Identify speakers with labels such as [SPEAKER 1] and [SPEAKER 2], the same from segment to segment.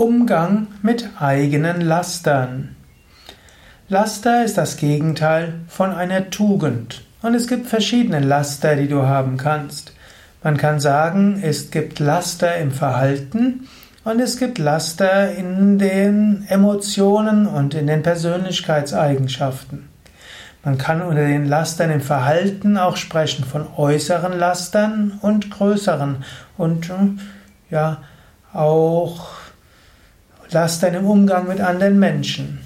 [SPEAKER 1] Umgang mit eigenen Lastern. Laster ist das Gegenteil von einer Tugend. Und es gibt verschiedene Laster, die du haben kannst. Man kann sagen, es gibt Laster im Verhalten und es gibt Laster in den Emotionen und in den Persönlichkeitseigenschaften. Man kann unter den Lastern im Verhalten auch sprechen von äußeren Lastern und größeren und ja auch Lastern im Umgang mit anderen Menschen.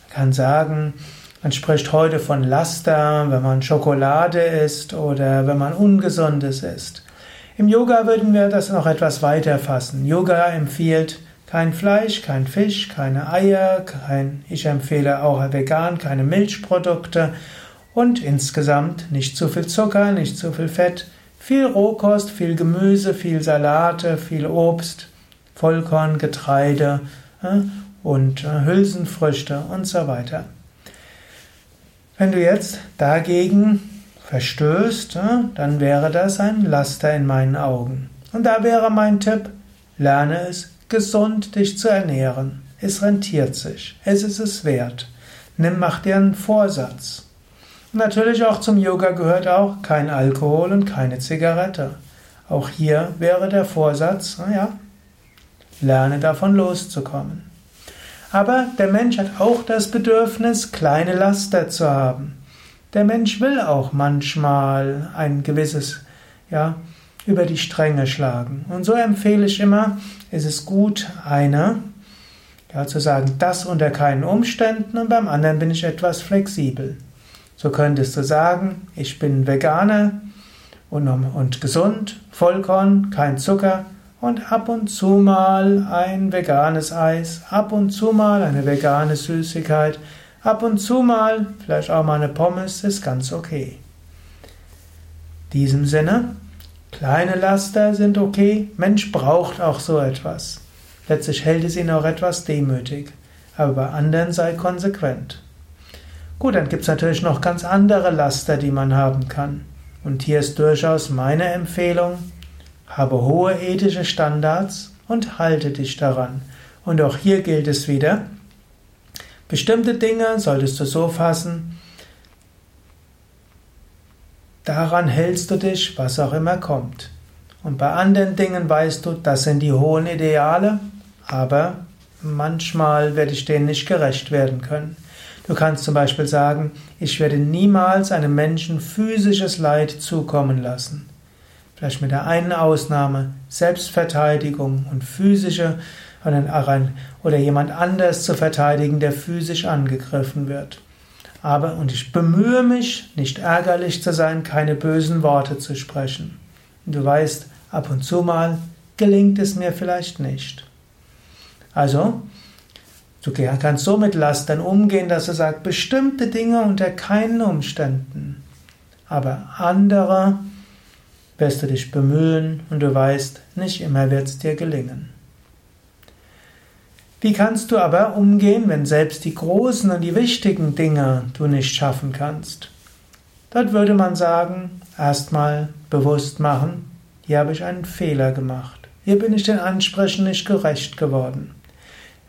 [SPEAKER 1] Man kann sagen, man spricht heute von Laster, wenn man Schokolade isst oder wenn man Ungesundes isst. Im Yoga würden wir das noch etwas weiter fassen. Yoga empfiehlt kein Fleisch, kein Fisch, keine Eier, kein, ich empfehle auch vegan, keine Milchprodukte und insgesamt nicht zu viel Zucker, nicht zu viel Fett, viel Rohkost, viel Gemüse, viel Salate, viel Obst, Vollkorn, Getreide und äh, Hülsenfrüchte und so weiter. Wenn du jetzt dagegen verstößt, dann wäre das ein Laster in meinen Augen. Und da wäre mein Tipp, lerne es, gesund dich zu ernähren. Es rentiert sich. Es ist es wert. Nimm, mach dir einen Vorsatz. Natürlich auch zum Yoga gehört auch kein Alkohol und keine Zigarette. Auch hier wäre der Vorsatz, naja, lerne davon loszukommen. Aber der Mensch hat auch das Bedürfnis, kleine Laster zu haben. Der Mensch will auch manchmal ein gewisses, ja, über die Stränge schlagen. Und so empfehle ich immer, es ist gut, eine, ja, zu sagen, das unter keinen Umständen und beim anderen bin ich etwas flexibel. So könntest du sagen, ich bin Veganer und, und gesund, Vollkorn, kein Zucker, und ab und zu mal ein veganes Eis, ab und zu mal eine vegane Süßigkeit, ab und zu mal vielleicht auch mal eine Pommes ist ganz okay. In diesem Sinne, kleine Laster sind okay, Mensch braucht auch so etwas. Letztlich hält es ihn auch etwas demütig, aber bei anderen sei konsequent. Gut, dann gibt es natürlich noch ganz andere Laster, die man haben kann. Und hier ist durchaus meine Empfehlung, habe hohe ethische Standards und halte dich daran. Und auch hier gilt es wieder, bestimmte Dinge solltest du so fassen, daran hältst du dich, was auch immer kommt. Und bei anderen Dingen weißt du, das sind die hohen Ideale, aber manchmal werde ich denen nicht gerecht werden können. Du kannst zum Beispiel sagen, ich werde niemals einem Menschen physisches Leid zukommen lassen. Vielleicht mit der einen Ausnahme Selbstverteidigung und physische oder jemand anders zu verteidigen, der physisch angegriffen wird. Aber, und ich bemühe mich, nicht ärgerlich zu sein, keine bösen Worte zu sprechen. Du weißt, ab und zu mal gelingt es mir vielleicht nicht. Also, du kannst so mit Lastern umgehen, dass du sagst, bestimmte Dinge unter keinen Umständen. Aber andere wirst du dich bemühen und du weißt, nicht immer wird es dir gelingen. Wie kannst du aber umgehen, wenn selbst die großen und die wichtigen Dinge du nicht schaffen kannst? Dort würde man sagen, erstmal bewusst machen, hier habe ich einen Fehler gemacht. Hier bin ich den Ansprechen nicht gerecht geworden.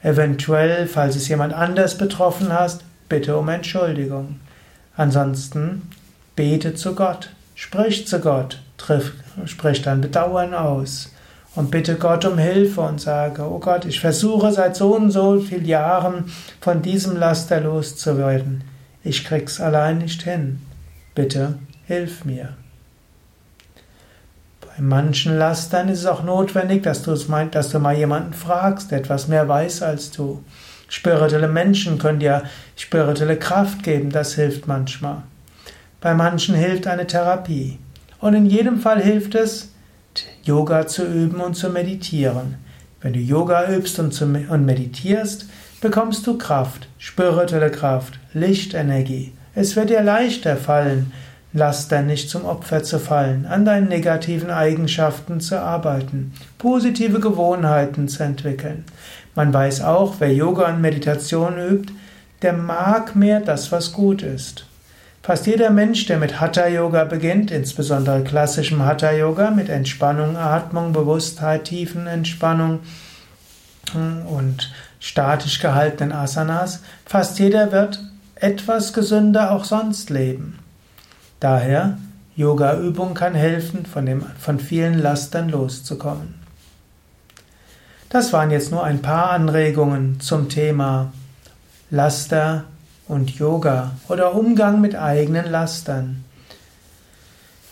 [SPEAKER 1] Eventuell, falls es jemand anders betroffen hast, bitte um Entschuldigung. Ansonsten bete zu Gott, sprich zu Gott, triff, sprich dein Bedauern aus und bitte Gott um Hilfe und sage, oh Gott, ich versuche seit so und so vielen Jahren von diesem Laster loszuwerden. Ich krieg's allein nicht hin. Bitte hilf mir. Bei manchen Lastern ist es auch notwendig, dass du, es meint, dass du mal jemanden fragst, der etwas mehr weiß als du. Spirituelle Menschen können dir spirituelle Kraft geben, das hilft manchmal. Bei manchen hilft eine Therapie. Und in jedem Fall hilft es, Yoga zu üben und zu meditieren. Wenn du Yoga übst und, meditierst, bekommst du Kraft, spirituelle Kraft, Lichtenergie. Es wird dir leichter fallen, Laster nicht zum Opfer zu fallen, an deinen negativen Eigenschaften zu arbeiten, positive Gewohnheiten zu entwickeln. Man weiß auch, wer Yoga und Meditation übt, der mag mehr das, was gut ist. Fast jeder Mensch, der mit Hatha Yoga beginnt, insbesondere klassischem Hatha Yoga mit Entspannung, Atmung, Bewusstheit, tiefen Entspannung und statisch gehaltenen Asanas, fast jeder wird etwas gesünder auch sonst leben. Daher, Yoga-Übung kann helfen, von, dem, von vielen Lastern loszukommen. Das waren jetzt nur ein paar Anregungen zum Thema Laster und Yoga oder Umgang mit eigenen Lastern.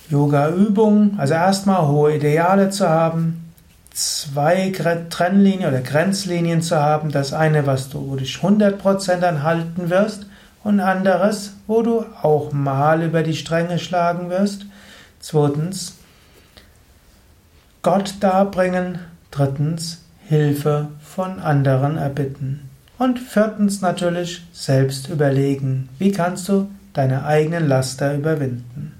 [SPEAKER 1] Yoga-Übung, also erstmal hohe Ideale zu haben, zwei Trennlinien oder Grenzlinien zu haben, das eine, was du, wo dich 100% anhalten wirst und anderes, wo du auch mal über die Stränge schlagen wirst. Zweitens, Gott darbringen. Drittens, Hilfe von anderen erbitten. Und viertens natürlich selbst überlegen, wie kannst du deine eigenen Laster überwinden.